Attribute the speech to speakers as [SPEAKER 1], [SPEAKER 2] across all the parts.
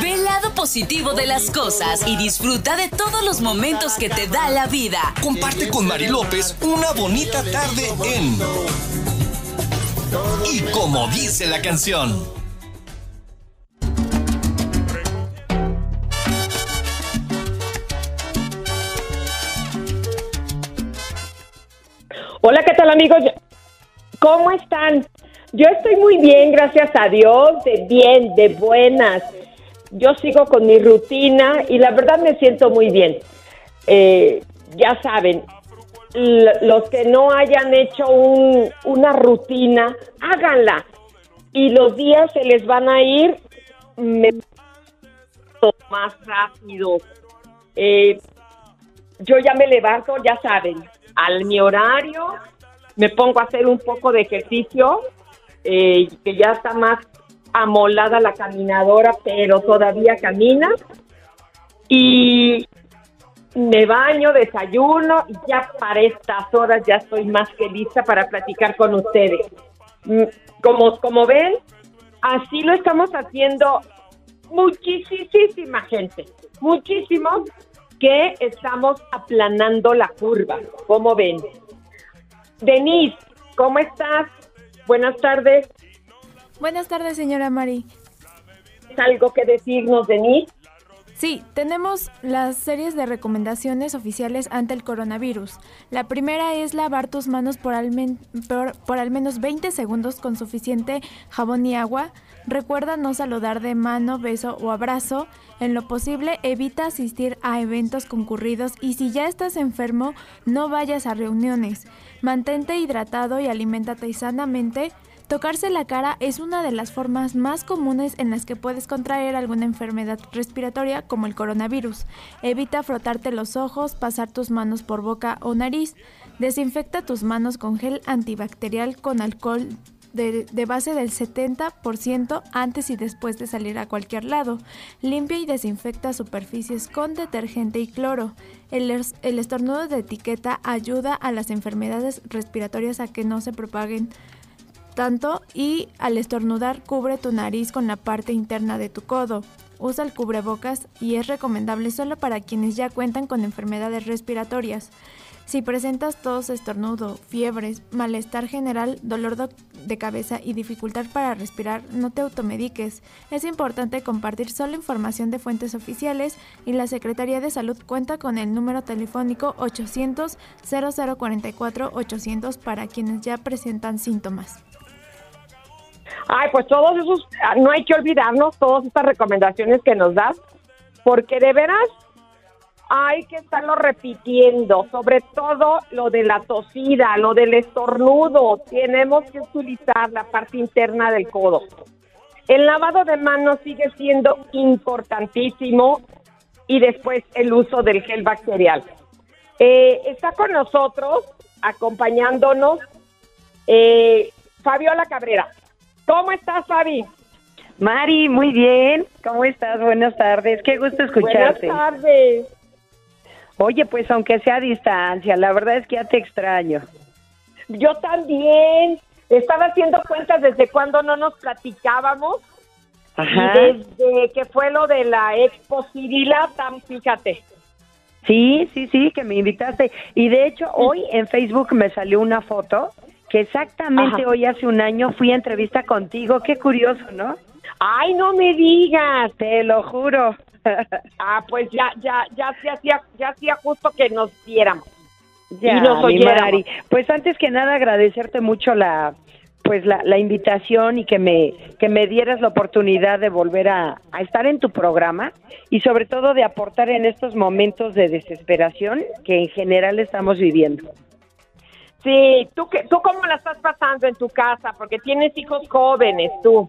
[SPEAKER 1] Ve el lado positivo de las cosas y disfruta de todos los momentos que te da la vida.
[SPEAKER 2] Comparte con Mari López una bonita tarde en Y como dice la canción.
[SPEAKER 3] Hola, ¿qué tal amigos? ¿Cómo están? Yo estoy muy bien, gracias a Dios, de bien, de buenas. Yo sigo con mi rutina y la verdad me siento muy bien. Eh, ya saben, los que no hayan hecho una rutina, háganla. Y los días se les van a ir más rápido. Eh, yo ya me levanto, ya saben, al mi horario, me pongo a hacer un poco de ejercicio, eh, que ya está más amolada la caminadora, pero todavía camina. Y me baño, desayuno y ya para estas horas ya estoy más que lista para platicar con ustedes. Mm, como, como ven, así lo estamos haciendo muchísima gente, muchísimos que estamos aplanando la curva, como ven. Denise, ¿cómo estás? Buenas tardes.
[SPEAKER 4] Buenas tardes, señora Mari.
[SPEAKER 3] ¿Algo que decirnos, Denise?
[SPEAKER 4] Sí, tenemos las series de recomendaciones oficiales ante el coronavirus. La primera es lavar tus manos por al, menos 20 segundos con suficiente jabón y agua. Recuerda no saludar de mano, beso o abrazo. En lo posible, evita asistir a eventos concurridos y si ya estás enfermo, no vayas a reuniones. Mantente hidratado y aliméntate sanamente. Tocarse la cara es una de las formas más comunes en las que puedes contraer alguna enfermedad respiratoria como el coronavirus. Evita frotarte los ojos, pasar tus manos por boca o nariz. Desinfecta tus manos con gel antibacterial con alcohol de, base del 70% antes y después de salir a cualquier lado. Limpia y desinfecta superficies con detergente y cloro. El, el estornudo de etiqueta ayuda a las enfermedades respiratorias a que no se propaguen tanto y al estornudar cubre tu nariz con la parte interna de tu codo. Usa el cubrebocas y es recomendable solo para quienes ya cuentan con enfermedades respiratorias. Si presentas tos, estornudo, fiebres, malestar general, dolor de cabeza y dificultad para respirar, no te automediques. Es importante compartir solo información de fuentes oficiales y la Secretaría de Salud cuenta con el número telefónico 800 0044 800 para quienes ya presentan síntomas.
[SPEAKER 3] Ay, pues todos esos, ah, no hay que olvidarnos todas estas recomendaciones que nos das, porque de veras hay que estarlo repitiendo, sobre todo lo de la tosida, lo del estornudo, tenemos que utilizar la parte interna del codo. El lavado de manos sigue siendo importantísimo y después el uso del gel bacterial. Eh, está con nosotros, acompañándonos, eh, Fabiola Cabrera. ¿Cómo estás, Fabi?
[SPEAKER 5] Mari, muy bien. ¿Cómo estás? Buenas tardes. Qué gusto escucharte.
[SPEAKER 3] Buenas tardes.
[SPEAKER 5] Oye, pues aunque sea a distancia, la verdad es que ya te extraño.
[SPEAKER 3] Yo también. Estaba haciendo cuentas desde cuando no nos platicábamos. Ajá. desde que fue lo de la expo Cirila, fíjate.
[SPEAKER 5] Sí, sí, sí, que me invitaste. Y de hecho, hoy en Facebook me salió una foto que exactamente hoy hace un año fui a entrevista contigo. Qué curioso, ¿no?
[SPEAKER 3] Ay, no me digas,
[SPEAKER 5] te lo juro.
[SPEAKER 3] ah, pues ya, ya, ya se hacía, ya hacía justo que nos viéramos.
[SPEAKER 5] Ya, y nos oyéramos. Pues antes que nada agradecerte mucho la, pues la, la, invitación y que me, que me dieras la oportunidad de volver a, a, estar en tu programa y sobre todo de aportar en estos momentos de desesperación que en general estamos viviendo.
[SPEAKER 3] Sí, ¿tú, qué, ¿tú cómo la estás pasando en tu casa? Porque tienes hijos jóvenes, tú.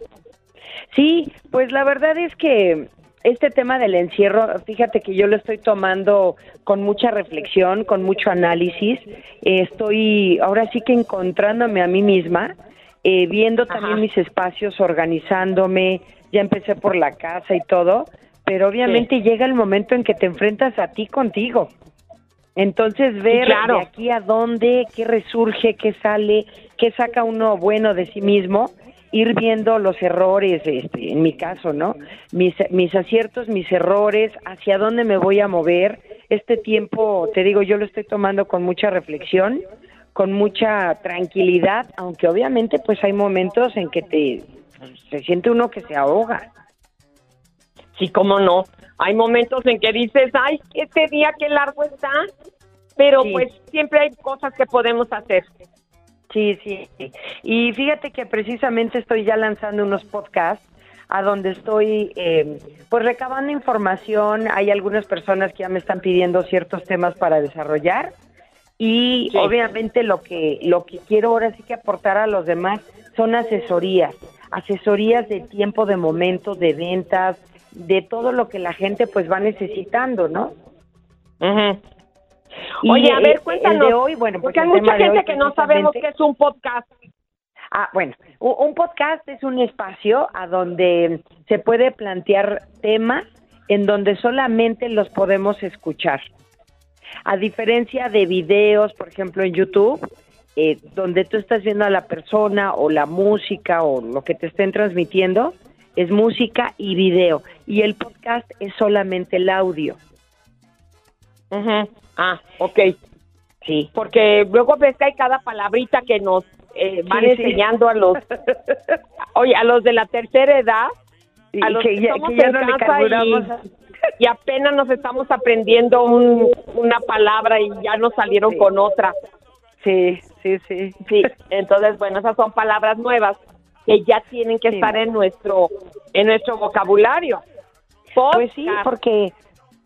[SPEAKER 5] Sí, pues la verdad es que este tema del encierro, fíjate que yo lo estoy tomando con mucha reflexión, con mucho análisis. estoy ahora sí que encontrándome a mí misma, eh, viendo también mis espacios, organizándome. Ya empecé por la casa y todo, pero obviamente llega el momento en que te enfrentas a ti contigo. Entonces ver de aquí a dónde, qué resurge, qué sale, qué saca uno bueno de sí mismo ir viendo los errores, este, en mi caso, ¿no? Mis, mis aciertos, mis errores, hacia dónde me voy a mover. Este tiempo, te digo, yo lo estoy tomando con mucha reflexión, con mucha tranquilidad, aunque obviamente pues hay momentos en que te se siente uno que se ahoga.
[SPEAKER 3] Sí, cómo no. Hay momentos en que dices, ay, este día qué largo está, pero
[SPEAKER 5] Sí.
[SPEAKER 3] pues siempre hay cosas que podemos hacer.
[SPEAKER 5] Sí, sí. Y fíjate que precisamente estoy ya lanzando unos podcasts a donde estoy eh, pues recabando información. Hay algunas personas que ya me están pidiendo ciertos temas para desarrollar y
[SPEAKER 3] Sí.
[SPEAKER 5] obviamente lo que lo que quiero ahora sí que aportar a los demás son asesorías, asesorías de tiempo, de momento, de ventas, de todo lo que la gente pues va necesitando, ¿no?
[SPEAKER 3] Oye, a ver,
[SPEAKER 5] el
[SPEAKER 3] cuéntanos.
[SPEAKER 5] de hoy, bueno,
[SPEAKER 3] porque
[SPEAKER 5] pues
[SPEAKER 3] hay
[SPEAKER 5] el
[SPEAKER 3] mucha gente
[SPEAKER 5] hoy
[SPEAKER 3] que no sabemos qué es un podcast.
[SPEAKER 5] Ah, bueno, un podcast es un espacio a donde se puede plantear temas en donde solamente los podemos escuchar. A diferencia de videos, por ejemplo, en YouTube, eh, donde tú estás viendo a la persona o la música o lo que te estén transmitiendo, es música y video. Y el podcast es solamente el audio.
[SPEAKER 3] Ah, ok.
[SPEAKER 5] Sí.
[SPEAKER 3] Porque luego ves que hay cada palabrita que nos eh, van
[SPEAKER 5] Sí, sí.
[SPEAKER 3] enseñando a los, oye, a los de la tercera edad,
[SPEAKER 5] Y
[SPEAKER 3] a los
[SPEAKER 5] que
[SPEAKER 3] que,
[SPEAKER 5] ya- que no le carburamos.
[SPEAKER 3] y, y apenas nos estamos aprendiendo un- una palabra y ya nos salieron con otra.
[SPEAKER 5] Sí, sí, sí.
[SPEAKER 3] Sí, entonces, bueno, esas son palabras nuevas que ya tienen que
[SPEAKER 5] Sí.
[SPEAKER 3] estar en nuestro en nuestro vocabulario.
[SPEAKER 5] Pues sí, porque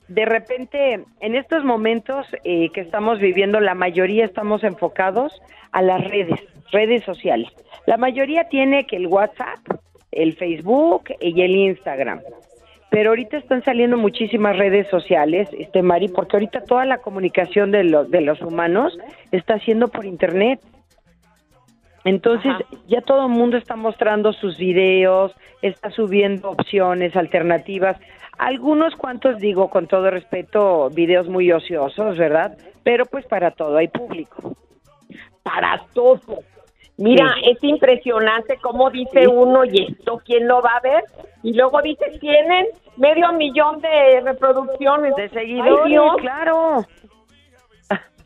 [SPEAKER 5] de repente en estos momentos eh, que estamos viviendo, la mayoría estamos enfocados a las redes, redes sociales. La mayoría tiene que el WhatsApp, el Facebook y el Instagram. Pero ahorita están saliendo muchísimas redes sociales, este Mari, porque ahorita toda la comunicación de los de los humanos está siendo por internet. Entonces,
[SPEAKER 3] Ajá.
[SPEAKER 5] ya todo el mundo está mostrando sus videos, está subiendo opciones, alternativas. Algunos cuantos, digo con todo respeto, videos muy ociosos, ¿verdad? Pero pues para todo hay público.
[SPEAKER 3] para todo. Mira,
[SPEAKER 5] Sí.
[SPEAKER 3] es impresionante cómo dice
[SPEAKER 5] Sí.
[SPEAKER 3] uno, ¿y esto quién lo va a ver? Y luego dice, tienen medio millón de reproducciones.
[SPEAKER 5] De seguidores, claro.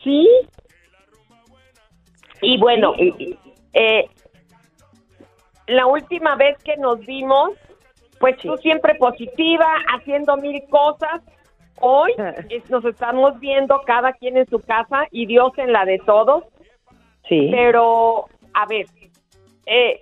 [SPEAKER 3] Sí. Y bueno,
[SPEAKER 5] Sí.
[SPEAKER 3] Eh, la última vez que nos vimos, pues
[SPEAKER 5] Sí.
[SPEAKER 3] tú siempre positiva, haciendo mil cosas. Hoy es- nos estamos viendo cada quien en su casa y Dios en la de todos.
[SPEAKER 5] Sí.
[SPEAKER 3] Pero, a ver, eh,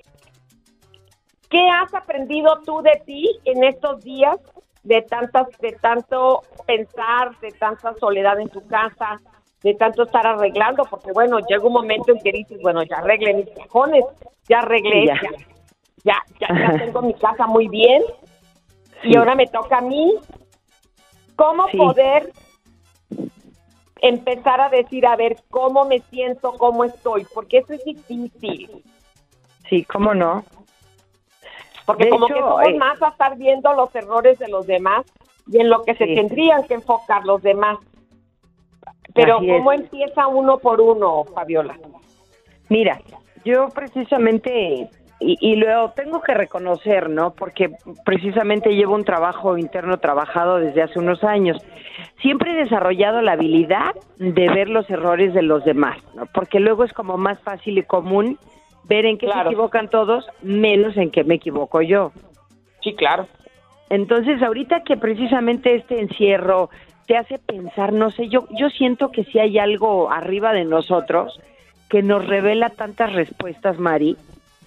[SPEAKER 3] ¿qué has aprendido tú de ti en estos días de tantas, de tanto pensar, de tanta soledad en tu casa, de tanto estar arreglando? Porque bueno, llega un momento en que dices, bueno, ya arreglé mis cajones, ya arreglé, ya,
[SPEAKER 5] ya.
[SPEAKER 3] ya, tengo mi casa muy bien y ahora me toca a mí. ¿Cómo
[SPEAKER 5] Sí.
[SPEAKER 3] poder empezar a decir, a ver, cómo me siento, cómo estoy? Porque eso es difícil.
[SPEAKER 5] Sí, ¿cómo no?
[SPEAKER 3] Porque
[SPEAKER 5] De
[SPEAKER 3] como
[SPEAKER 5] hecho,
[SPEAKER 3] que somos
[SPEAKER 5] eh,
[SPEAKER 3] más a estar viendo los errores de los demás y en lo que se tendrían que enfocar los demás. Pero
[SPEAKER 5] Así
[SPEAKER 3] ¿cómo
[SPEAKER 5] es.
[SPEAKER 3] empieza uno por uno, Fabiola?
[SPEAKER 5] Mira, yo precisamente, y, y lo tengo que reconocer, ¿no? Porque precisamente llevo un trabajo interno trabajado desde hace unos años. Siempre he desarrollado la habilidad de ver los errores de los demás, ¿no? Porque luego es como más fácil y común ver en qué
[SPEAKER 3] Claro.
[SPEAKER 5] se equivocan todos, menos en qué me equivoco yo.
[SPEAKER 3] Sí, claro.
[SPEAKER 5] Entonces, ahorita que precisamente este encierro te hace pensar, no sé, yo, yo siento que si hay algo arriba de nosotros que nos revela tantas respuestas, Mari,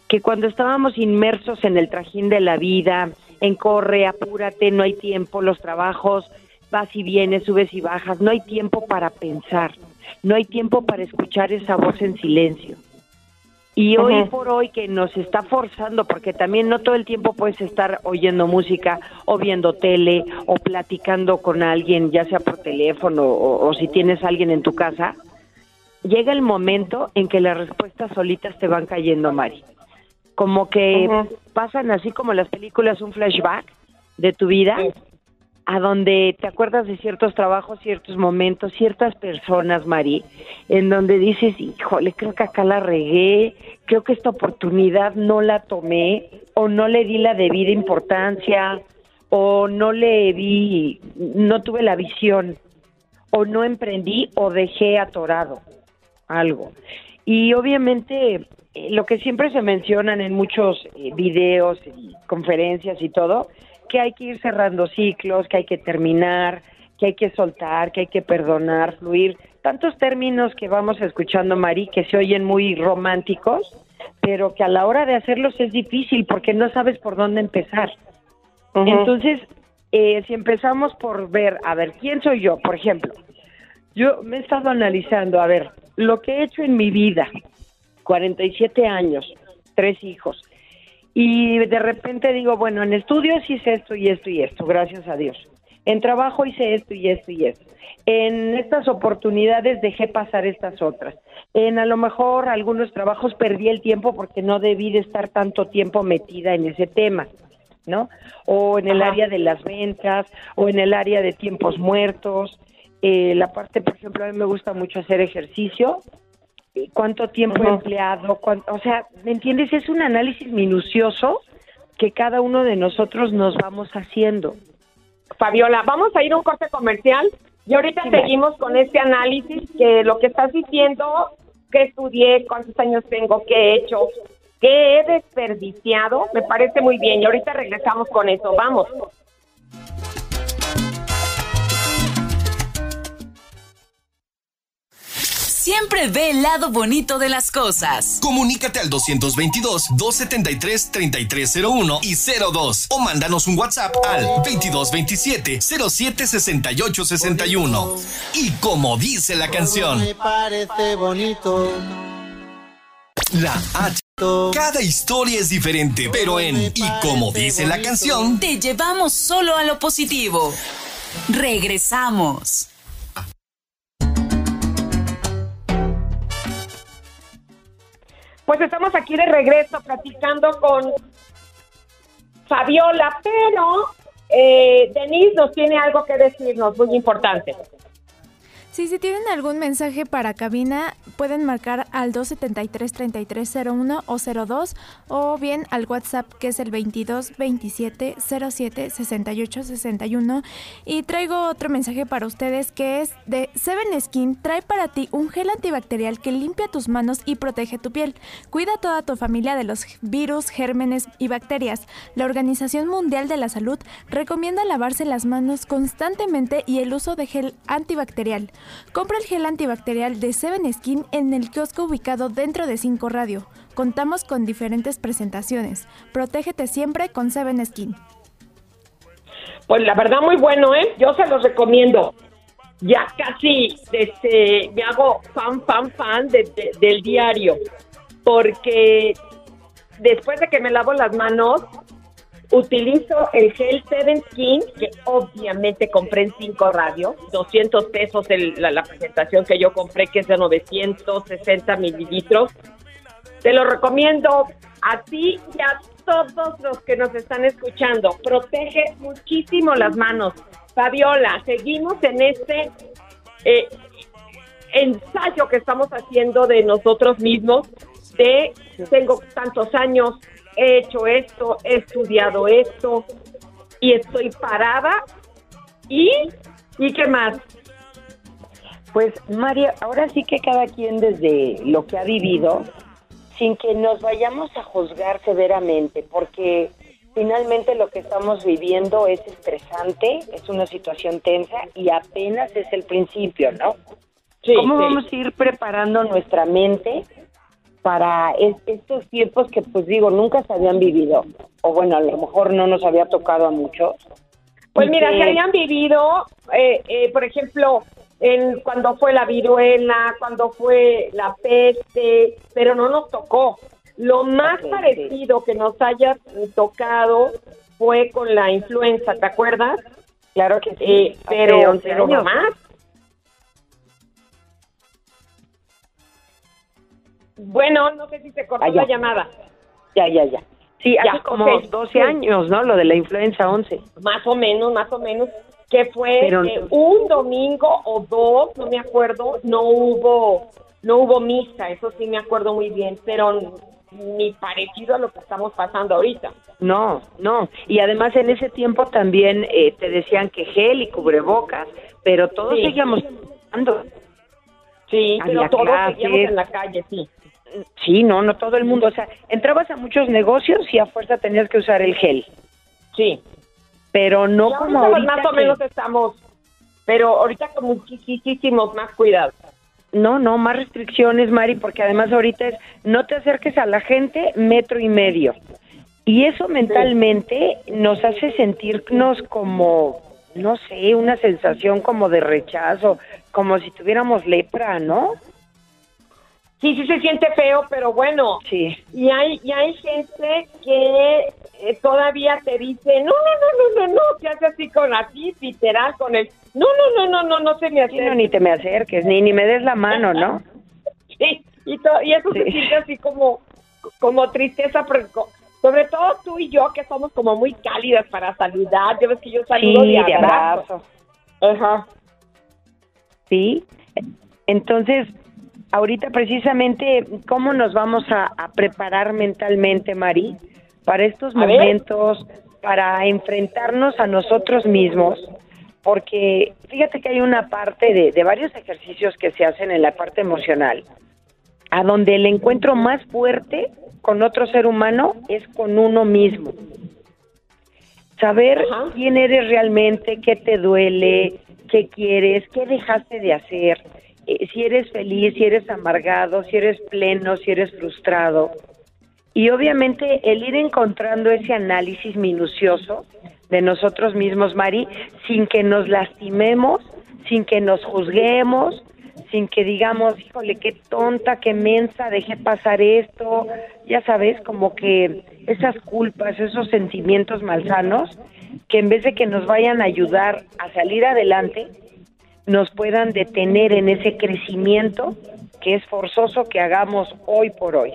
[SPEAKER 5] que cuando estábamos inmersos en el trajín de la vida, en corre, apúrate, no hay tiempo, los trabajos, vas y vienes, subes y bajas, no hay tiempo para pensar, no hay tiempo para escuchar esa voz en silencio. Y hoy por hoy que nos está forzando, porque también no todo el tiempo puedes estar oyendo música o viendo tele o platicando con alguien, ya sea por teléfono o, o si tienes a alguien en tu casa, llega el momento en que las respuestas solitas te van cayendo, Mari. Como que pasan así como las películas, un flashback de tu vida.
[SPEAKER 3] Sí.
[SPEAKER 5] A donde te acuerdas de ciertos trabajos, ciertos momentos, ciertas personas, Mari, en donde dices, híjole, creo que acá la regué, creo que esta oportunidad no la tomé o no le di la debida importancia o no le di, no tuve la visión o no emprendí o dejé atorado algo. Y obviamente eh, lo que siempre se mencionan en muchos eh, videos y conferencias y todo, que hay que ir cerrando ciclos, que hay que terminar, que hay que soltar, que hay que perdonar, fluir. Tantos términos que vamos escuchando, Mari, que se oyen muy románticos, pero que a la hora de hacerlos es difícil porque no sabes por dónde empezar. Entonces, eh, si empezamos por ver, a ver, ¿quién soy yo? Por ejemplo, yo me he estado analizando, a ver, lo que he hecho en mi vida, 47 años, tres hijos, y de repente digo, bueno, en estudios hice esto y esto y esto, gracias a Dios. En trabajo hice esto y esto y esto. En estas oportunidades dejé pasar estas otras. En a lo mejor algunos trabajos perdí el tiempo porque no debí de estar tanto tiempo metida en ese tema. ¿no? O en el área de las ventas, o en el área de tiempos muertos. Eh, la parte, por ejemplo, a mí me gusta mucho hacer ejercicio. ¿Cuánto tiempo he empleado? o sea, ¿me entiendes? Es un análisis minucioso que cada uno de nosotros nos vamos haciendo.
[SPEAKER 3] Fabiola, vamos a ir a un corte comercial y ahorita seguimos con este análisis que lo que estás diciendo, que estudié, cuántos años tengo, qué he hecho, ¿Qué he desperdiciado? Me parece muy bien. Y ahorita regresamos con eso. Vamos.
[SPEAKER 1] Siempre ve el lado bonito de las cosas.
[SPEAKER 2] Comunícate al 222-273-3301 y 02 o mándanos un WhatsApp al 2227-076861. Y como dice la canción, me parece bonito. La H cada historia es diferente, pero en Y como dice la canción,
[SPEAKER 1] te llevamos solo a lo positivo. Regresamos.
[SPEAKER 3] Pues estamos aquí de regreso platicando con Fabiola, pero eh, Denise nos tiene algo que decirnos muy importante.
[SPEAKER 4] Sí, si tienen algún mensaje para cabina, pueden marcar al 273-3301 o 02 o bien al WhatsApp que es el 22 27 07 68 61. Y traigo otro mensaje para ustedes que es de Seven Skin. Trae para ti un gel antibacterial que limpia tus manos y protege tu piel. Cuida a toda tu familia de los virus, gérmenes y bacterias. La Organización Mundial de la Salud recomienda lavarse las manos constantemente y el uso de gel antibacterial. Compra el gel antibacterial de Seven Skin en el kiosco ubicado dentro de 5 Radio. Contamos con diferentes presentaciones. Protégete siempre con Seven Skin.
[SPEAKER 3] Pues la verdad muy bueno, ¿eh? Yo se los recomiendo. Ya casi este, me hago fan, fan, fan del diario. Porque después de que me lavo las manos, Utilizo el gel Seven Skin, que obviamente compré en 5 radio, 200 pesos la, presentación que yo compré, que es de 960 mililitros. Te lo recomiendo a ti y a todos los que nos están escuchando. Protege muchísimo las manos. Fabiola, seguimos en este eh, ensayo que estamos haciendo de nosotros mismos, de tengo tantos años, he hecho esto, he estudiado esto y estoy parada y ¿y qué más?
[SPEAKER 5] Pues María, ahora sí que cada quien desde lo que ha vivido, sin que nos vayamos a juzgar severamente, porque finalmente lo que estamos viviendo es estresante, es una situación tensa y apenas es el principio, ¿no? ¿Cómo vamos a ir preparando nuestra mente para estos tiempos que pues digo nunca se habían vivido o bueno a lo mejor no nos había tocado a muchos.
[SPEAKER 3] Pues mira se habían vivido eh, eh, por ejemplo en cuando fue la viruela cuando fue la peste pero no nos tocó. Lo más parecido que nos haya tocado fue con la influenza te acuerdas
[SPEAKER 5] claro que sí
[SPEAKER 3] eh, pero, pero más Bueno, no sé si se cortó ah, la llamada.
[SPEAKER 5] Ya, ya, ya. Sí, hace como 12 años, ¿no? Lo de la influenza 11.
[SPEAKER 3] Más o menos, más o menos. que fue un domingo o dos, no me acuerdo, no hubo no hubo misa, eso sí me acuerdo muy bien, pero ni parecido a lo que estamos pasando ahorita.
[SPEAKER 5] No, no. Y además en ese tiempo también eh, te decían que gel y cubrebocas, pero todos seguíamos andando.
[SPEAKER 3] Sí, pero todos seguíamos en la calle, sí.
[SPEAKER 5] Sí, no, no todo el mundo. O sea, entrabas a muchos negocios y a fuerza tenías que usar el gel.
[SPEAKER 3] Sí.
[SPEAKER 5] Pero no como ahorita.
[SPEAKER 3] Más o menos estamos, pero ahorita con muchísimos más cuidados.
[SPEAKER 5] No, no, más restricciones, Mari, porque además ahorita es no te acerques a la gente metro y medio. Y eso mentalmente nos hace sentirnos como, no sé, una sensación como de rechazo, como si tuviéramos lepra, ¿no?
[SPEAKER 3] Sí, sí se siente feo, pero bueno.
[SPEAKER 5] Sí.
[SPEAKER 3] Y hay, y hay gente que eh, todavía te dice, no, no, no, no, no, no, que hace así con así, literal, con el, no, no, no, no, no, no se me acerques.
[SPEAKER 5] ni te me acerques, ni, ni me des la mano, ¿no?
[SPEAKER 3] sí, y, y eso se siente así como, como tristeza, sobre todo tú y yo, que somos como muy cálidas para saludar, ya ves que yo saludo
[SPEAKER 5] de abrazo. Ajá. Sí, entonces ahorita precisamente cómo nos vamos a, preparar mentalmente, Mari, para estos momentos, para enfrentarnos a nosotros mismos, porque fíjate que hay una parte de, de varios ejercicios que se hacen en la parte emocional, a donde el encuentro más fuerte con otro ser humano es con uno mismo. Saber quién eres realmente, qué te duele, qué quieres, qué dejaste de hacer, eh, si eres feliz, si eres amargado, si eres pleno, si eres frustrado. Y obviamente el ir encontrando ese análisis minucioso de nosotros mismos, Mari, sin que nos lastimemos, sin que nos juzguemos, sin que digamos, híjole, qué tonta, qué mensa, dejé pasar esto, ya sabes, como que esas culpas, esos sentimientos malsanos, que en vez de que nos vayan a ayudar a salir adelante, nos puedan detener en ese crecimiento que es forzoso que hagamos hoy por hoy.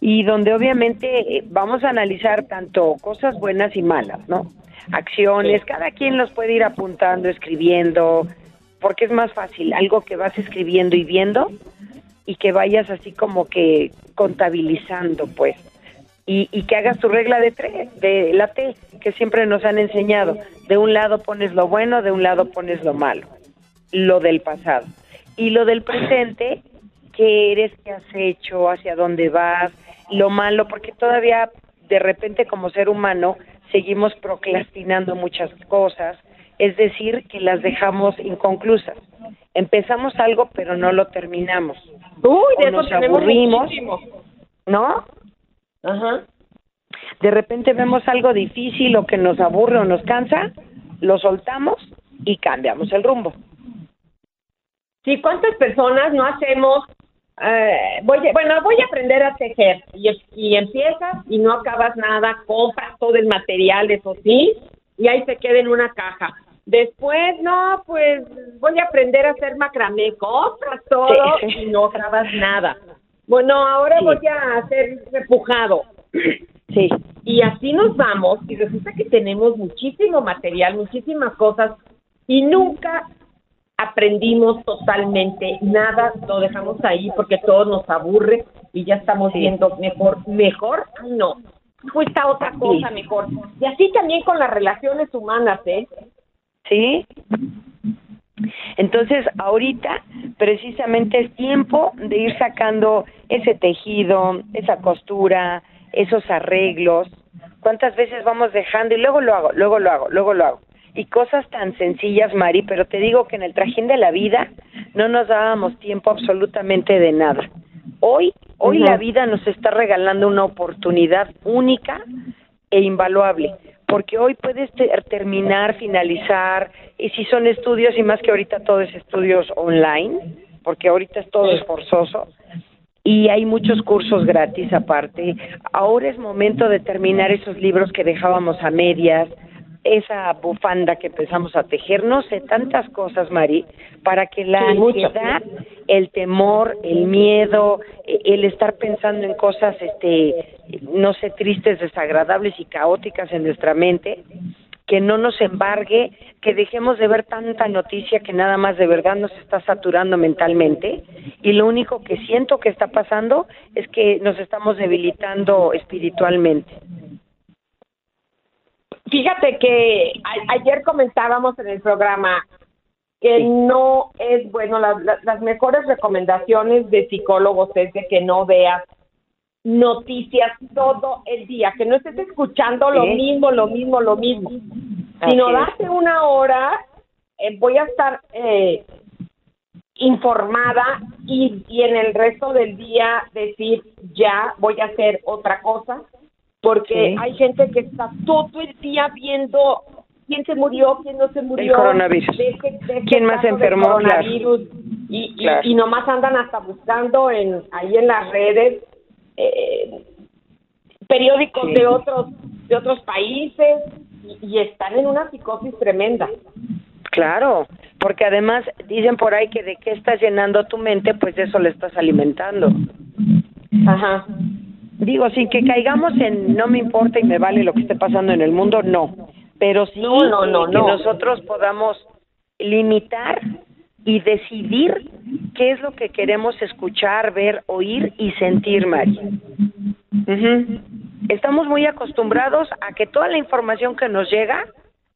[SPEAKER 5] Y donde obviamente eh, vamos a analizar tanto cosas buenas y malas, ¿no? Acciones, cada quien los puede ir apuntando, escribiendo, porque es más fácil, algo que vas escribiendo y viendo y que vayas así como que contabilizando, pues y, que hagas tu regla de, tres, de la T, que siempre nos han enseñado. De un lado pones lo bueno, de un lado pones lo malo, lo del pasado. Y lo del presente, qué eres, qué has hecho, hacia dónde vas, lo malo, porque todavía de repente como ser humano seguimos procrastinando muchas cosas, es decir, que las dejamos inconclusas. Empezamos algo pero no lo terminamos.
[SPEAKER 3] Uy, de nos aburrimos,
[SPEAKER 5] ¿no? Ajá. De repente vemos algo difícil o que nos aburre o nos cansa, lo soltamos y cambiamos el rumbo.
[SPEAKER 3] Sí, ¿cuántas personas no hacemos? Eh, voy, bueno, voy a aprender a tejer y, y empiezas y no acabas nada, compras todo el material, eso sí, y ahí se queda en una caja. Después, no, pues voy a aprender a hacer macramé, compras todo y no acabas nada. Bueno, ahora voy a hacer repujado.
[SPEAKER 5] Sí.
[SPEAKER 3] Y así nos vamos y resulta que tenemos muchísimo material, muchísimas cosas y nunca aprendimos totalmente nada, lo dejamos ahí porque todo nos aburre y ya estamos viendo mejor, mejor, no, cuesta otra cosa mejor. Y así también con las relaciones humanas, ¿eh?
[SPEAKER 5] Sí. Entonces, ahorita precisamente es tiempo de ir sacando ese tejido, esa costura, esos arreglos. ¿Cuántas veces vamos dejando y luego lo hago, luego lo hago, luego lo hago? Y cosas tan sencillas, Mari, pero te digo que en el trajín de la vida no nos dábamos tiempo absolutamente de nada. Hoy, hoy la vida nos está regalando una oportunidad única e invaluable porque hoy puedes terminar, finalizar, y si son estudios, y más que ahorita todo es estudios online, porque ahorita es todo esforzoso, y hay muchos cursos gratis aparte. Ahora es momento de terminar esos libros que dejábamos a medias, esa bufanda que empezamos a tejer, no sé, tantas cosas, Mari, para que la ansiedad, el temor, el miedo, e, el estar pensando en cosas, este, no sé, tristes, desagradables y caóticas en nuestra mente, que no nos embargue, que dejemos de ver tanta noticia que nada más de verdad nos está saturando mentalmente y lo único que siento que está pasando es que nos estamos debilitando espiritualmente.
[SPEAKER 3] Fíjate que ayer comentábamos en el programa que no es bueno, las mejores recomendaciones de psicólogos es de que no veas noticias todo el día, que no estés escuchando lo mismo, lo mismo, lo mismo, sino date una hora, eh, voy a estar eh, informada y, y en el resto del día decir ya voy a hacer otra cosa, porque hay gente que está todo el día viendo quién se murió, quién no se murió.
[SPEAKER 5] El coronavirus. ¿Quién más enfermó?
[SPEAKER 3] Coronavirus, y, y, y, nomás andan hasta buscando en ahí en las redes eh, periódicos de otros de otros países y, están en una psicosis tremenda.
[SPEAKER 5] Claro, porque además dicen por ahí que de qué estás llenando tu mente, pues eso le estás alimentando.
[SPEAKER 3] Ajá.
[SPEAKER 5] Digo, sin que caigamos en no me importa y me vale lo que esté pasando en el mundo, no. Pero sí no, no, que nosotros podamos limitar y decidir qué es lo que queremos escuchar, ver, oír y sentir, Mari. Estamos muy acostumbrados a que toda la información que nos llega,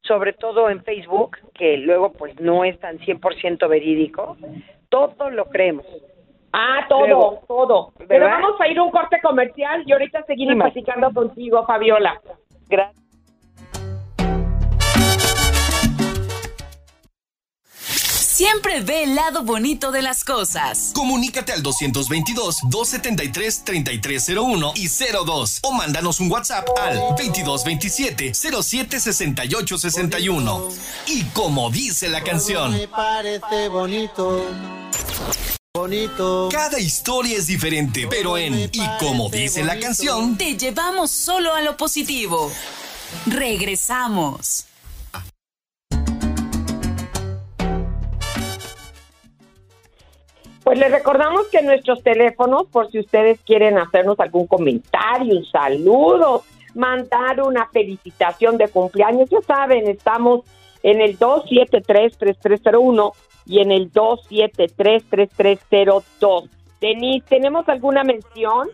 [SPEAKER 5] sobre todo en Facebook, que luego pues no es tan 100% verídico, todo lo creemos.
[SPEAKER 3] Ah, todo, todo. Pero vamos a ir a un corte comercial y ahorita seguimos platicando contigo, Fabiola.
[SPEAKER 5] Gracias.
[SPEAKER 1] Siempre ve el lado bonito de las cosas.
[SPEAKER 2] Comunícate al 222-273-3301 y 02 o mándanos un WhatsApp al 2227-076861. Y como dice la canción.
[SPEAKER 6] Me parece bonito. Bonito.
[SPEAKER 2] Cada historia es diferente, pero en Y como dice la canción,
[SPEAKER 1] te llevamos solo a lo positivo. Regresamos.
[SPEAKER 3] Pues les recordamos que nuestros teléfonos, por si ustedes quieren hacernos algún comentario, un saludo, mandar una felicitación de cumpleaños, ya saben, estamos en el 273-3301 y en el 273-3302. Denise, ¿tenemos alguna mención?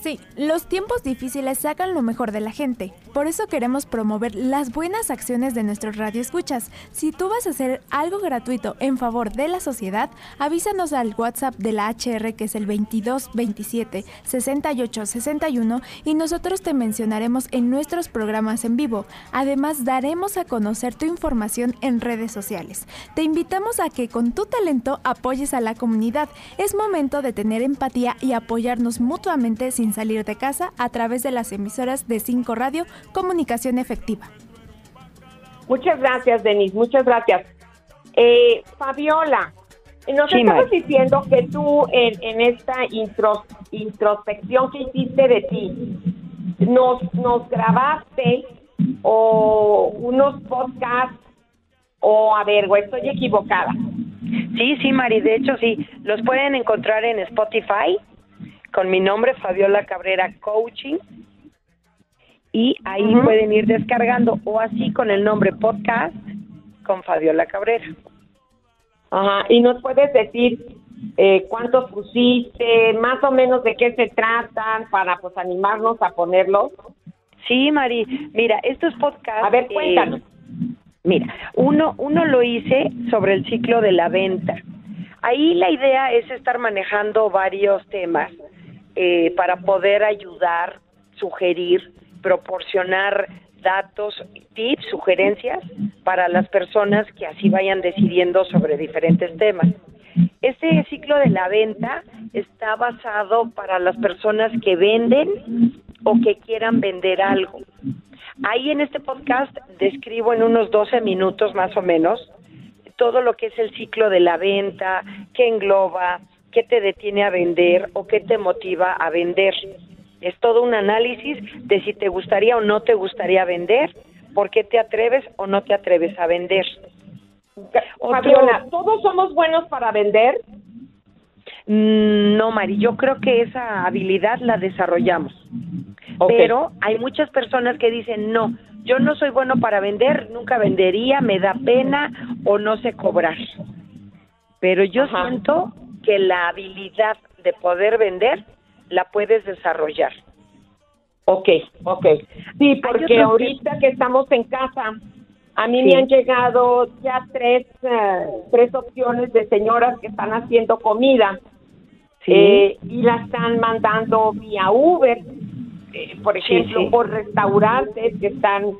[SPEAKER 4] Sí, los tiempos difíciles sacan lo mejor de la gente. Por eso queremos promover las buenas acciones de nuestros radioescuchas. Si tú vas a hacer algo gratuito en favor de la sociedad, avísanos al WhatsApp de la HR que es el 2227 6861 y nosotros te mencionaremos en nuestros programas en vivo. Además, daremos a conocer tu información en redes sociales. Te invitamos a que con tu talento apoyes a la comunidad. Es momento de tener empatía y apoyarnos mutuamente sin salir de casa a través de las emisoras de 5 Radio Comunicación Efectiva.
[SPEAKER 3] Muchas gracias, Denise, muchas gracias. Eh, Fabiola, nos estás diciendo que tú en, esta introspección que hiciste de ti, nos, nos grabaste o unos podcasts o a ver, o estoy equivocada.
[SPEAKER 5] Sí, sí, Mari, de hecho sí, los pueden encontrar en Spotify con mi nombre, Fabiola Cabrera Coaching, y ahí pueden ir descargando, o así con el nombre podcast con Fabiola Cabrera.
[SPEAKER 3] Ajá, y nos puedes decir eh, cuántos pusiste, más o menos de qué se tratan, para pues animarnos a ponerlos.
[SPEAKER 5] Sí, Mari, mira, estos podcasts...
[SPEAKER 3] A ver, eh, cuéntanos.
[SPEAKER 5] mira, uno, uno lo hice sobre el ciclo de la venta. Ahí la idea es estar manejando varios temas eh, para poder ayudar, sugerir, proporcionar datos, tips, sugerencias para las personas que así vayan decidiendo sobre diferentes temas. Este ciclo de la venta está basado para las personas que venden o que quieran vender algo. Ahí en este podcast describo en unos 12 minutos más o menos todo lo que es el ciclo de la venta, qué engloba, qué te detiene a vender o qué te motiva a vender. Es todo un análisis de si te gustaría o no te gustaría vender, por qué te atreves o no te atreves a vender.
[SPEAKER 3] Fabiola, ¿todos somos buenos para vender?
[SPEAKER 5] Mm, no, Mari, yo creo que esa habilidad la desarrollamos. Pero hay muchas personas que dicen, no, yo no soy bueno para vender, nunca vendería, me da pena o no sé cobrar. Pero yo siento que la habilidad de poder vender la puedes desarrollar.
[SPEAKER 3] Ok, ok. Sí, porque ahorita que... estamos en casa, a mí me han llegado ya tres, eh, tres opciones de señoras que están haciendo comida eh, y la están mandando vía Uber, eh, por ejemplo, por restaurantes que están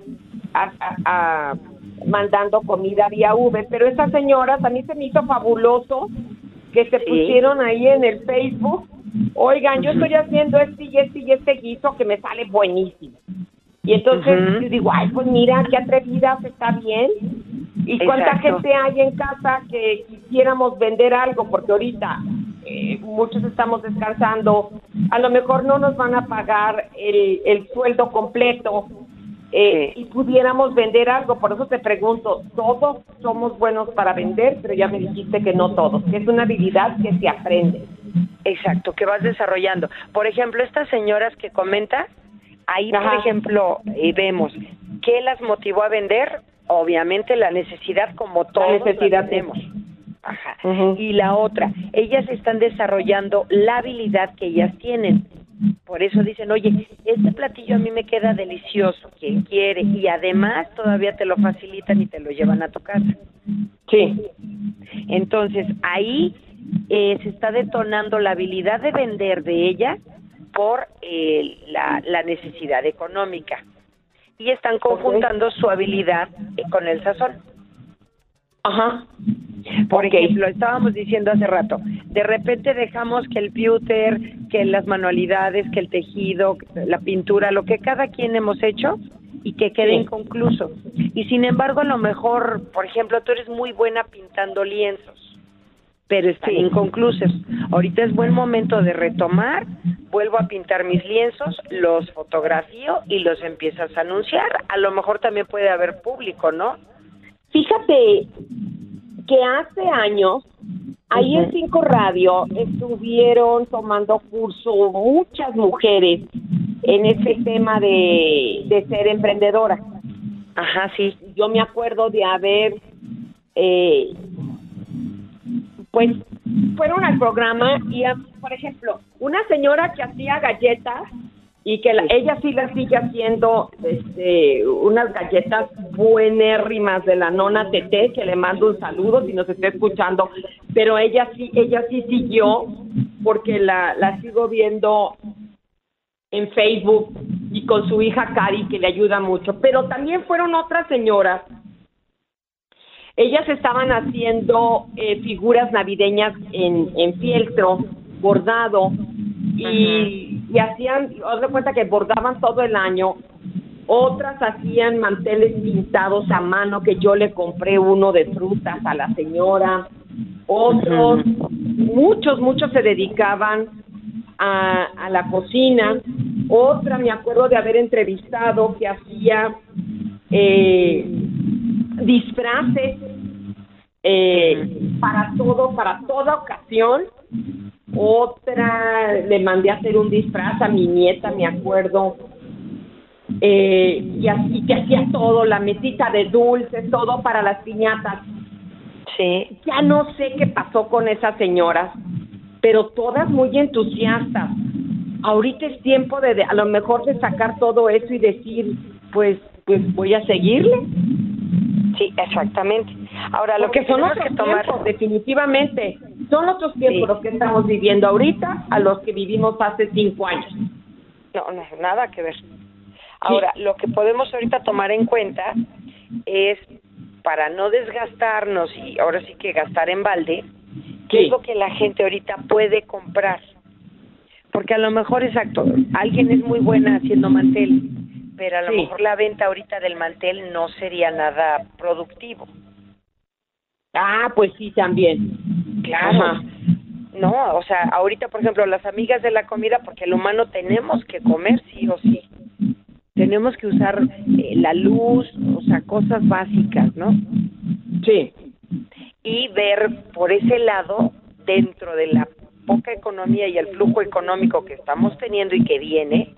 [SPEAKER 3] mandando comida vía Uber. Pero esas señoras, a mí se me hizo fabuloso que se pusieron ahí en el Facebook. Oigan, yo estoy haciendo este y este y este guiso que me sale buenísimo. Y entonces yo digo, ay, pues mira, qué atrevidas, está bien. ¿Y cuánta gente hay en casa que quisiéramos vender algo? Porque ahorita eh, muchos estamos descansando, a lo mejor no nos van a pagar el, el sueldo completo eh, y pudiéramos vender algo. Por eso te pregunto, todos somos buenos para vender, pero ya me dijiste que no todos, que es una habilidad que se aprende.
[SPEAKER 5] Exacto, que vas desarrollando. Por ejemplo, estas señoras que comenta, ahí por ejemplo eh, vemos qué las motivó a vender, obviamente la necesidad como todos la necesidad tenemos. Ajá. Y la otra, ellas están desarrollando la habilidad que ellas tienen. Por eso dicen, oye, este platillo a mí me queda delicioso, quien quiere, y además todavía te lo facilitan y te lo llevan a tu casa.
[SPEAKER 3] Sí.
[SPEAKER 5] Entonces, ahí eh, se está detonando la habilidad de vender de ella por eh, la, la necesidad económica. Y están conjuntando su habilidad eh, con el sazón.
[SPEAKER 3] Ajá.
[SPEAKER 5] Por ejemplo, estábamos diciendo hace rato, de repente dejamos que el pewter, que las manualidades, que el tejido, la pintura, lo que cada quien hemos hecho y que quede inconcluso. Y sin embargo, a lo mejor, por ejemplo, tú eres muy buena pintando lienzos, pero están inconclusos. Ahorita es buen momento de retomar, vuelvo a pintar mis lienzos, los fotografío y los empiezas a anunciar. A lo mejor también puede haber público, ¿no?
[SPEAKER 3] Fíjate que hace años ahí en Cinco Radio estuvieron tomando curso muchas mujeres en ese tema de, de ser emprendedora.
[SPEAKER 5] Ajá, sí.
[SPEAKER 3] Yo me acuerdo de haber, eh, pues, fueron al programa y, por ejemplo, una señora que hacía galletas y que ella sí la sigue haciendo este, unas galletas buenérrimas de la nona Tete, que le mando un saludo si nos está escuchando, pero ella sí, ella sí siguió porque la, la sigo viendo en Facebook y con su hija Cari que le ayuda mucho, pero también fueron otras señoras. Ellas estaban haciendo eh, figuras navideñas en, en fieltro, bordado, y y hacían, os de cuenta que bordaban todo el año, otras hacían manteles pintados a mano que yo le compré uno de frutas a la señora, otros, muchos, muchos se dedicaban a, a la cocina, otra me acuerdo de haber entrevistado que hacía eh, disfraces eh, para todo, para toda ocasión otra le mandé a hacer un disfraz a mi nieta, me acuerdo, eh, y así que hacía todo, la mesita de dulces, todo para las piñatas.
[SPEAKER 5] Sí.
[SPEAKER 3] Ya no sé qué pasó con esas señoras, pero todas muy entusiastas. Ahorita es tiempo de, a lo mejor de sacar todo eso y decir, pues, pues voy a seguirle.
[SPEAKER 5] Sí, exactamente. Ahora, lo que son que tomar
[SPEAKER 3] definitivamente son otros tiempos los que estamos viviendo ahorita a los que vivimos hace cinco años.
[SPEAKER 5] No, no, nada que ver. Ahora, lo que podemos ahorita tomar en cuenta es para no desgastarnos y ahora sí que gastar en balde, qué es lo que la gente ahorita puede comprar. Porque a lo mejor, exacto, alguien es muy buena haciendo mantel, pero a lo mejor la venta ahorita del mantel no sería nada productivo.
[SPEAKER 3] Ah, pues sí, también.
[SPEAKER 5] Claro. No, o sea, ahorita, por ejemplo, las amigas de la comida, porque el humano tenemos que comer sí o sí. Tenemos que usar eh, la luz, o sea, cosas básicas, ¿no?
[SPEAKER 3] Sí.
[SPEAKER 5] Y ver por ese lado, dentro de la poca economía y el flujo económico que estamos teniendo y que viene,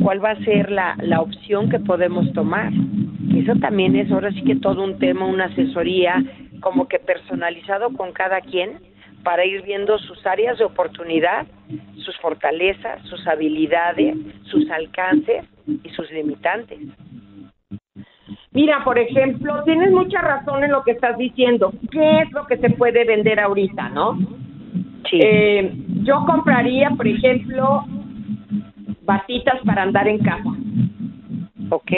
[SPEAKER 5] cuál va a ser la, la opción que podemos tomar. Eso también es ahora sí que todo un tema, una asesoría como que personalizado con cada quien para ir viendo sus áreas de oportunidad, sus fortalezas, sus habilidades, sus alcances y sus limitantes.
[SPEAKER 3] Mira, por ejemplo, tienes mucha razón en lo que estás diciendo. ¿Qué es lo que se puede vender ahorita, no?
[SPEAKER 5] Sí.
[SPEAKER 3] Eh, yo compraría, por ejemplo, batitas para andar en casa.
[SPEAKER 5] ¿Ok?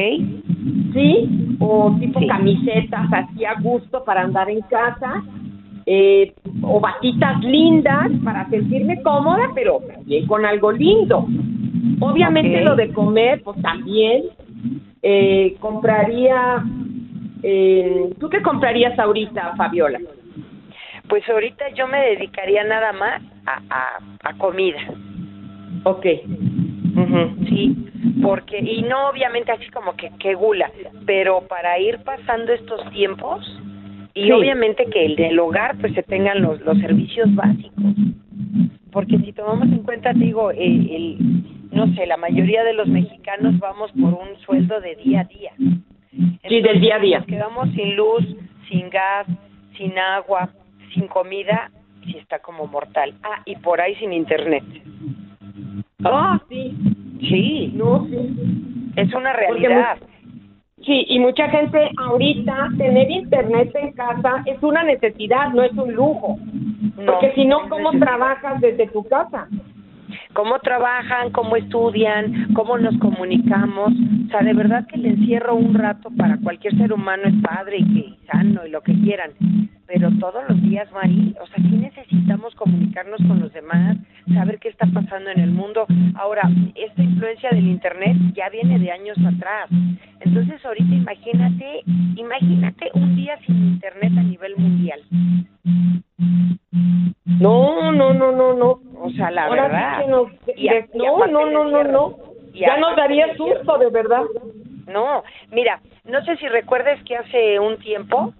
[SPEAKER 3] ¿Sí? O tipo
[SPEAKER 5] Sí.
[SPEAKER 3] camisetas así a gusto para andar en casa. Eh, o batitas lindas para sentirme cómoda, pero también con algo lindo. Obviamente lo de comer, pues también. Eh, compraría... Eh, ¿Tú qué comprarías ahorita, Fabiola?
[SPEAKER 5] Pues ahorita yo me dedicaría nada más a, a, a comida.
[SPEAKER 3] Ok.
[SPEAKER 5] Sí, porque, y no obviamente así como que, que gula, pero para ir pasando estos tiempos y
[SPEAKER 3] Sí.
[SPEAKER 5] obviamente que el del hogar pues se tengan los, los servicios básicos. Porque si tomamos en cuenta, digo, el, el, no sé, la mayoría de los mexicanos vamos por un sueldo de día a día.
[SPEAKER 3] Sí, del día a día.
[SPEAKER 5] Nos quedamos sin luz, sin gas, sin agua, sin comida, sí está como mortal. Ah, y por ahí sin internet.
[SPEAKER 3] Ah, sí.
[SPEAKER 5] Sí,
[SPEAKER 3] No, sí.
[SPEAKER 5] es una realidad.
[SPEAKER 3] Sí, y mucha gente ahorita tener internet en casa es una necesidad, no es un lujo.
[SPEAKER 5] No,
[SPEAKER 3] Porque si no, ¿cómo trabajas desde tu casa?
[SPEAKER 5] cómo trabajan, cómo estudian, cómo nos comunicamos. O sea, de verdad que el encierro un rato para cualquier ser humano es padre y que sano y lo que quieran. Pero todos los días, Mari, o sea, sí necesitamos comunicarnos con los demás, saber qué está pasando en el mundo. Ahora, esta influencia del Internet ya viene de años atrás. Entonces, ahorita imagínate, imagínate un día sin Internet a nivel mundial.
[SPEAKER 3] No, no, no, no, no.
[SPEAKER 5] O sea, la
[SPEAKER 3] Ahora
[SPEAKER 5] verdad.
[SPEAKER 3] sí que nos-
[SPEAKER 5] Y a-
[SPEAKER 3] de-
[SPEAKER 5] y
[SPEAKER 3] no, no, no, no, no. Ya nos daría susto, de verdad.
[SPEAKER 5] No, mira, no sé si recuerdes que hace un tiempo,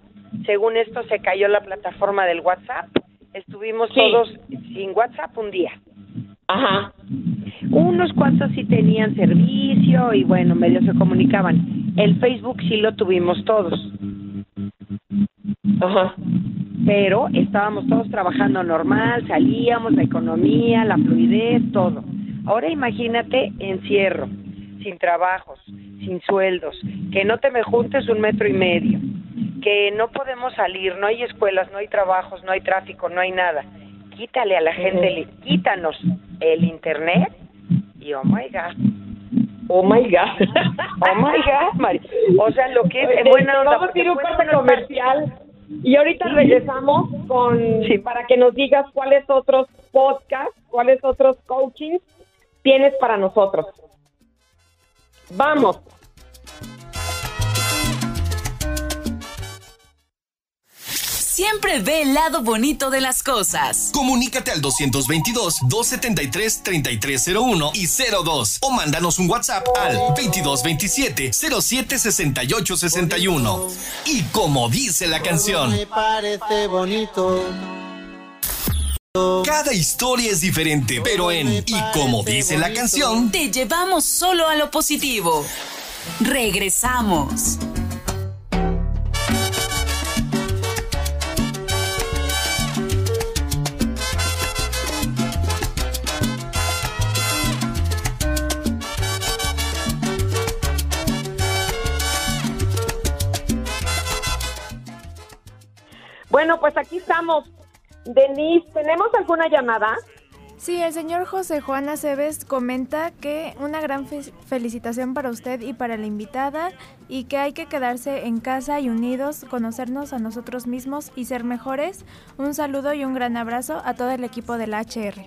[SPEAKER 5] según esto, se cayó la plataforma del WhatsApp. Estuvimos
[SPEAKER 3] Sí.
[SPEAKER 5] todos sin WhatsApp un día.
[SPEAKER 3] Ajá.
[SPEAKER 5] Unos cuantos sí tenían servicio y bueno, medio se comunicaban. El Facebook sí lo tuvimos todos,
[SPEAKER 3] Ajá.
[SPEAKER 5] pero estábamos todos trabajando normal, salíamos, la economía, la fluidez, todo. Ahora imagínate encierro, sin trabajos, sin sueldos, que no te me juntes un metro y medio, que no podemos salir, no hay escuelas, no hay trabajos, no hay tráfico, no hay nada. Quítale a la gente, el- quítanos el internet y oh my god.
[SPEAKER 3] Oh my God.
[SPEAKER 5] Oh my God, Mari. O sea, lo que es en buena onda.
[SPEAKER 3] Vamos a ir un corte comercial y ahorita regresamos con
[SPEAKER 5] Sí.
[SPEAKER 3] para que nos digas cuáles otros podcasts, cuáles otros coachings tienes para nosotros. Vamos.
[SPEAKER 1] Siempre ve el lado bonito de las cosas.
[SPEAKER 2] Comunícate al 222-273-3301 y 02 o mándanos un WhatsApp al 2227-076861. Y como dice la canción,
[SPEAKER 6] Me parece bonito.
[SPEAKER 2] cada historia es diferente, pero en Y como dice la canción,
[SPEAKER 1] Te llevamos solo a lo positivo. Regresamos.
[SPEAKER 3] Bueno, pues aquí estamos. Denise, ¿tenemos alguna llamada?
[SPEAKER 4] Sí, el señor José Juan Aceves comenta que una gran fe- felicitación para usted y para la invitada y que hay que quedarse en casa y unidos, conocernos a nosotros mismos y ser mejores. Un saludo y un gran abrazo a todo el equipo de la HR.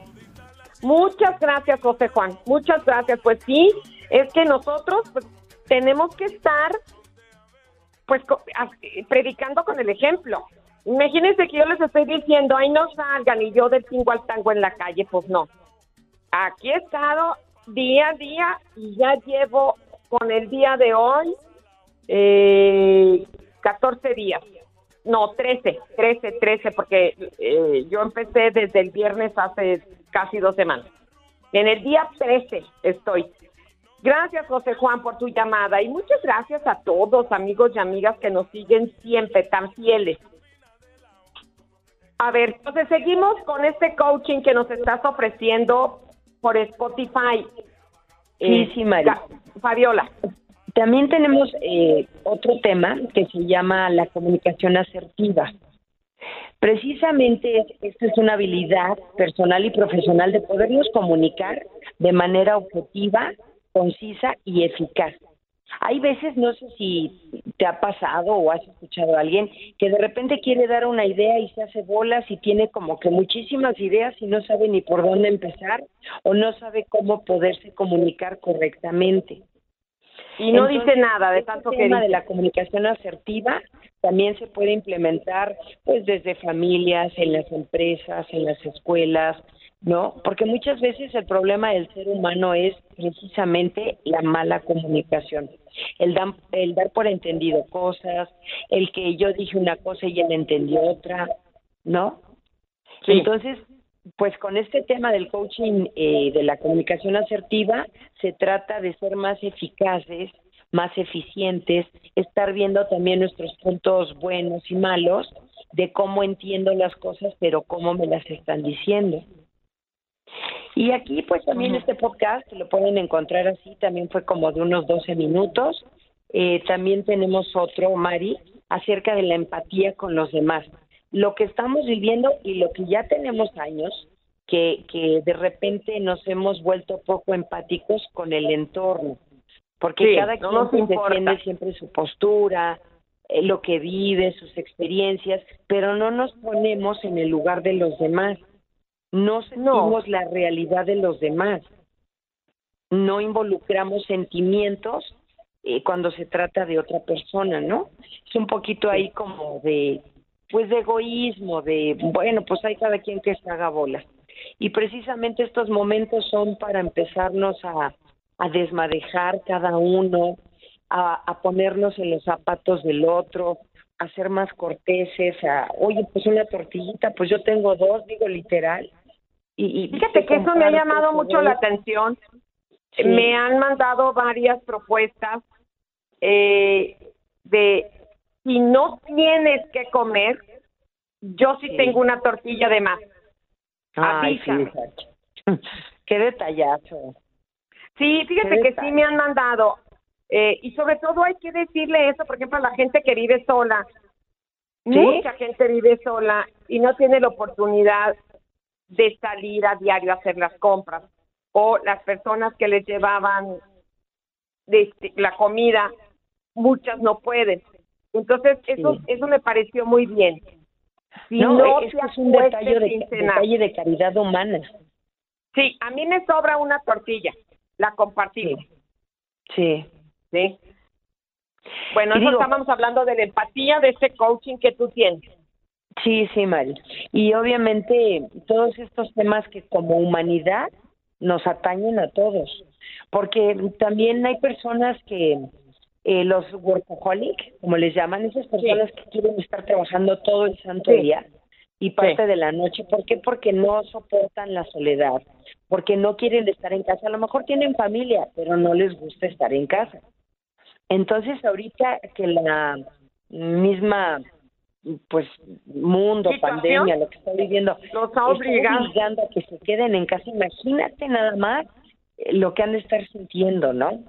[SPEAKER 3] Muchas gracias, José Juan. Muchas gracias. Pues sí, es que nosotros pues, tenemos que estar pues predicando con el ejemplo. Imagínense que yo les estoy diciendo, ay, no salgan y yo del tingo al tango en la calle, pues no. Aquí he estado día a día y ya llevo con el día de hoy eh, 14 días. No, 13, 13, 13, porque eh, yo empecé desde el viernes hace casi dos semanas. En el día 13 estoy. Gracias, José Juan, por tu llamada y muchas gracias a todos, amigos y amigas que nos siguen siempre tan fieles. A ver, entonces seguimos con este coaching que nos estás ofreciendo por Spotify.
[SPEAKER 5] Sí, eh, sí, María.
[SPEAKER 3] Fabiola.
[SPEAKER 5] También tenemos eh, otro tema que se llama la comunicación asertiva. Precisamente esta es una habilidad personal y profesional de podernos comunicar de manera objetiva, concisa y eficaz. Hay veces, no sé si te ha pasado o has escuchado a alguien que de repente quiere dar una idea y se hace bolas y tiene como que muchísimas ideas y no sabe ni por dónde empezar o no sabe cómo poderse comunicar correctamente.
[SPEAKER 3] Y no dice nada de este tanto que
[SPEAKER 5] tema de la comunicación asertiva también se puede implementar pues desde familias, en las empresas, en las escuelas, ¿no? Porque muchas veces el problema del ser humano es precisamente la mala comunicación, el, el dar por entendido cosas, el que yo dije una cosa y él entendió otra, ¿no? Entonces, pues con este tema del coaching eh, de la comunicación asertiva, se trata de ser más eficaces, más eficientes, estar viendo también nuestros puntos buenos y malos, de cómo entiendo las cosas, pero cómo me las están diciendo. Y aquí pues también este podcast lo pueden encontrar así, también fue como de unos 12 minutos. Eh, también tenemos otro, Mari, acerca de la empatía con los demás. Lo que estamos viviendo y lo que ya tenemos años, que, que de repente nos hemos vuelto poco empáticos con el entorno, porque cada quien defiende siempre su postura, eh, lo que vive, sus experiencias, pero no nos ponemos en el lugar de los demás no sentimos la realidad de los demás, no involucramos sentimientos eh, cuando se trata de otra persona, ¿no? Es un poquito ahí como de, pues de egoísmo, de, bueno, pues hay cada quien que se haga bola. Y precisamente estos momentos son para empezarnos a, a desmadejar cada uno, a, a ponernos en los zapatos del otro, a ser más corteses, a, oye, pues una tortillita, pues yo tengo dos, digo literal,
[SPEAKER 3] y, Fíjate que eso me ha llamado mucho la atención. Me han mandado varias propuestas eh, de si no tienes que comer, yo sí, tengo una tortilla de más.
[SPEAKER 5] Ay, Qué detallazo.
[SPEAKER 3] Sí, fíjate que sí me han mandado. Eh, y sobre todo hay que decirle eso, por ejemplo, a la gente que vive sola. Mucha gente vive sola y no tiene la oportunidad de salir a diario a hacer las compras o las personas que les llevaban de la comida, muchas no pueden. Entonces, eso eso me pareció muy bien.
[SPEAKER 5] Si no, es, un detalle de, detalle de caridad humana.
[SPEAKER 3] Sí, a mí me sobra una tortilla, la compartimos.
[SPEAKER 5] Sí.
[SPEAKER 3] Sí. Bueno, eso estábamos hablando de la empatía, de ese coaching que tú tienes.
[SPEAKER 5] Sí, sí, Mari. Y obviamente todos estos temas que como humanidad nos atañen a todos, porque también hay personas que eh, los workaholic, como les llaman, esas personas que quieren estar trabajando todo el santo día y parte de la noche. ¿Por qué? Porque no soportan la soledad, porque no quieren estar en casa. A lo mejor tienen familia, pero no les gusta estar en casa. Entonces, ahorita que la misma pues mundo, pandemia, lo que está viviendo,
[SPEAKER 3] los está obligando.
[SPEAKER 5] a que se queden en casa. Imagínate nada más eh, lo que han de estar sintiendo, ¿no?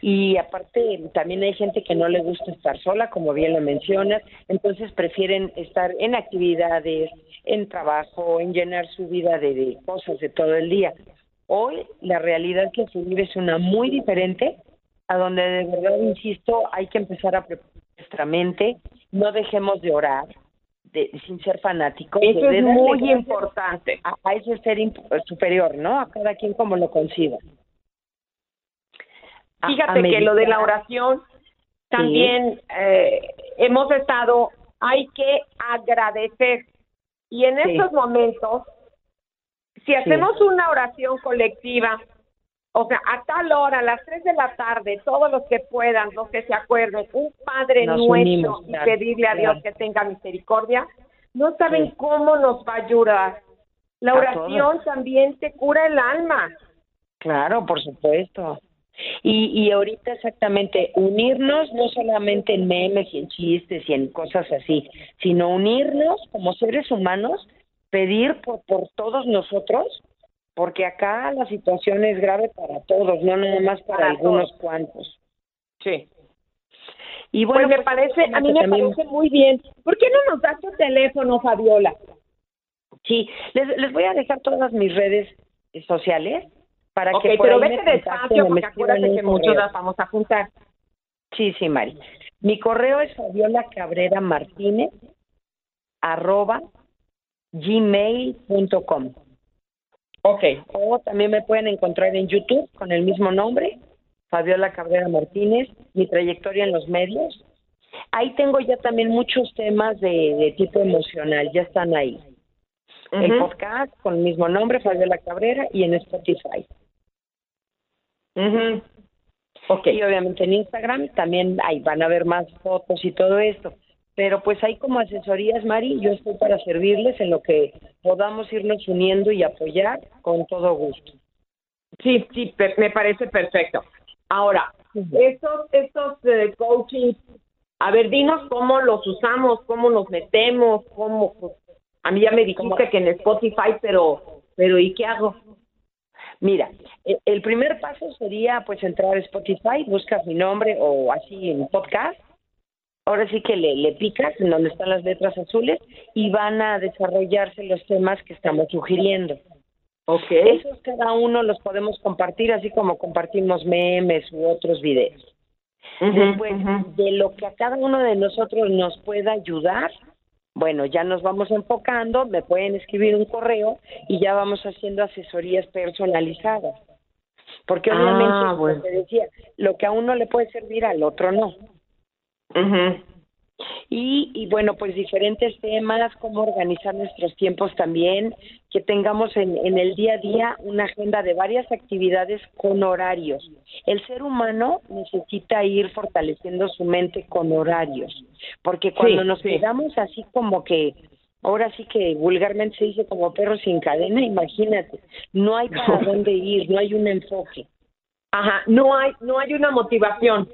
[SPEAKER 5] Y aparte, también hay gente que no le gusta estar sola, como bien lo mencionas, entonces prefieren estar en actividades, en trabajo, en llenar su vida de, de cosas de todo el día. Hoy la realidad que se vive es una muy diferente a donde de verdad, insisto, hay que empezar a preparar nuestra mente, no dejemos de orar, de, sin ser fanáticos.
[SPEAKER 3] Eso es muy importante.
[SPEAKER 5] A, ese ser superior, ¿no? A cada quien como lo conciba.
[SPEAKER 3] Fíjate que lo de la oración también eh, hemos estado, hay que agradecer. Y en estos momentos, si hacemos una oración colectiva, o sea, a tal hora, a las 3 de la tarde, todos los que puedan, los que se acuerden, un Padre nuestro y pedirle a Dios que tenga misericordia, no saben cómo nos va a ayudar. La oración también te cura el alma.
[SPEAKER 5] Claro, por supuesto. Y, y ahorita exactamente, unirnos no solamente en memes y en chistes y en cosas así, sino unirnos como seres humanos, pedir por, por todos nosotros, porque acá la situación es grave para todos, no nada más para, algunos cuantos.
[SPEAKER 3] Sí. Y bueno, pues me pues, parece, a mí me parece muy bien. ¿Por qué no nos das tu teléfono, Fabiola?
[SPEAKER 5] Sí, les, les voy a dejar todas mis redes sociales para
[SPEAKER 3] que
[SPEAKER 5] por
[SPEAKER 3] pero vete despacio porque acuérdate que muchos las vamos a juntar.
[SPEAKER 5] Sí, sí, Mari. Mi correo es Fabiola Cabrera Martínez arroba gmail.com.
[SPEAKER 3] Ok.
[SPEAKER 5] O también me pueden encontrar en YouTube con el mismo nombre, Fabiola Cabrera Martínez, mi trayectoria en los medios. Ahí tengo ya también muchos temas de, tipo emocional, ya están ahí. El podcast con el mismo nombre, Fabiola Cabrera, y en Spotify.
[SPEAKER 3] okay.
[SPEAKER 5] Y obviamente en Instagram también ahí van a ver más fotos y todo esto. Pero pues ahí como asesorías, Mari, yo estoy para servirles en lo que podamos irnos uniendo y apoyar con todo gusto.
[SPEAKER 3] Sí, sí, me parece perfecto. Ahora, estos, estos eh, coaching, a ver, dinos cómo los usamos, cómo nos metemos, cómo, pues, a mí ya me dijiste que en Spotify, pero, pero ¿y qué hago?
[SPEAKER 5] Mira, e, el primer paso sería pues entrar a Spotify, buscas mi nombre o así en podcast. Ahora sí que le, le picas en donde están las letras azules y van a desarrollarse los temas que estamos sugiriendo.
[SPEAKER 3] Ok.
[SPEAKER 5] Esos cada uno los podemos compartir así como compartimos memes u otros videos. Después, de lo que a cada uno de nosotros nos pueda ayudar, bueno, ya nos vamos enfocando, me pueden escribir un correo y ya vamos haciendo asesorías personalizadas. Porque obviamente, ah, como te decía, lo que a uno le puede servir al otro no. Y, y bueno, pues diferentes temas, cómo organizar nuestros tiempos también, que tengamos en, en el día a día una agenda de varias actividades con horarios. El ser humano necesita ir fortaleciendo su mente con horarios, porque cuando nos quedamos así como que ahora sí que vulgarmente se dice como perro sin cadena, imagínate, no hay para dónde ir, no hay un enfoque.
[SPEAKER 3] Ajá, no hay no hay una motivación.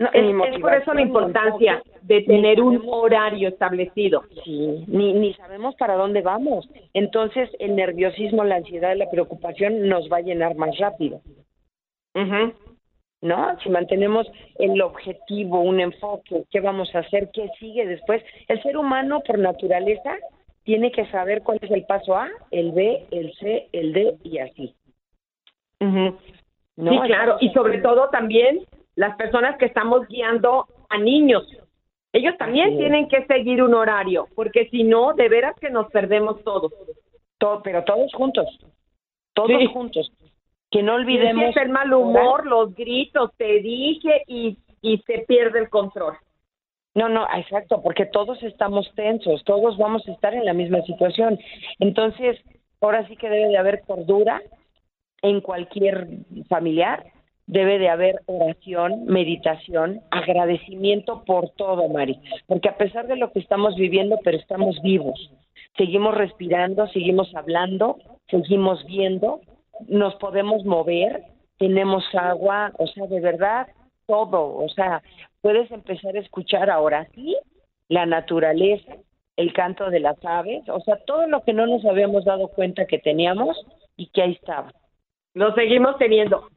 [SPEAKER 3] No, es, por eso la importancia de tener un horario establecido.
[SPEAKER 5] Sí, ni, ni sabemos para dónde vamos. Entonces, el nerviosismo, la ansiedad, la preocupación nos va a llenar más rápido. ¿No? Si mantenemos el objetivo, un enfoque, ¿qué vamos a hacer? ¿Qué sigue después? El ser humano, por naturaleza, tiene que saber cuál es el paso A, el B, el C, el D y así.
[SPEAKER 3] ¿No? Sí, claro. Y sobre todo también las personas que estamos guiando a niños. Ellos también tienen que seguir un horario, porque si no, de veras que nos perdemos todos.
[SPEAKER 5] Todo, pero todos juntos, todos juntos. Que no olvidemos.
[SPEAKER 3] el mal humor, los gritos, te dije, y, y se pierde el control.
[SPEAKER 5] No, no, exacto, porque todos estamos tensos, todos vamos a estar en la misma situación. Entonces, ahora sí que debe de haber cordura en cualquier familiar debe de haber oración, meditación, agradecimiento por todo, Mari, porque a pesar de lo que estamos viviendo, pero estamos vivos, seguimos respirando, seguimos hablando, seguimos viendo, nos podemos mover, tenemos agua, o sea, de verdad, todo, o sea, puedes empezar a escuchar ahora sí la naturaleza, el canto de las aves, o sea, todo lo que no nos habíamos dado cuenta que teníamos y que ahí estaba.
[SPEAKER 3] Lo seguimos teniendo.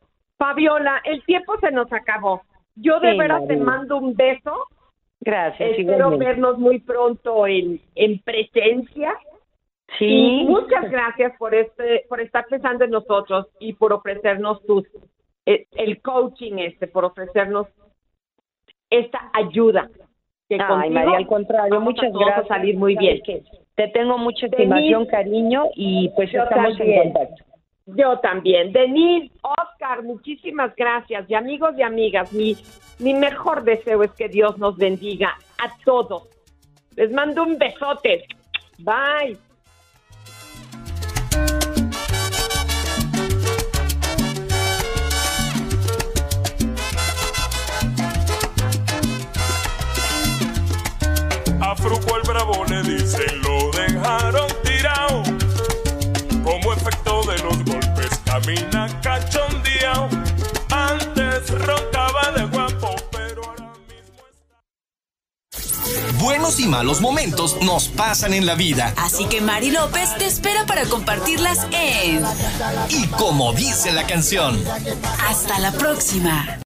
[SPEAKER 3] Fabiola, el tiempo se nos acabó. Yo de verdad te mando un beso.
[SPEAKER 5] Gracias.
[SPEAKER 3] Espero vernos muy pronto en, en presencia.
[SPEAKER 5] Sí.
[SPEAKER 3] muchas gracias por este, por estar pensando en nosotros y por ofrecernos tus, eh, el coaching este, por ofrecernos esta ayuda.
[SPEAKER 5] Que Ay, María, al contrario, muchas gracias.
[SPEAKER 3] A salir muy bien.
[SPEAKER 5] te tengo mucha estimación, cariño y pues estamos en contacto.
[SPEAKER 3] Yo también. Denise, Oscar, muchísimas gracias. Y amigos y amigas, mi, mi mejor deseo es que Dios nos bendiga a todos. Les mando un besote. Bye.
[SPEAKER 7] A Fruco el Bravo le dicen lo dejaron
[SPEAKER 2] Buenos y malos momentos nos pasan en la vida.
[SPEAKER 1] Así que Mari López te espera para compartirlas en...
[SPEAKER 2] Y como dice la canción.
[SPEAKER 1] Hasta la próxima.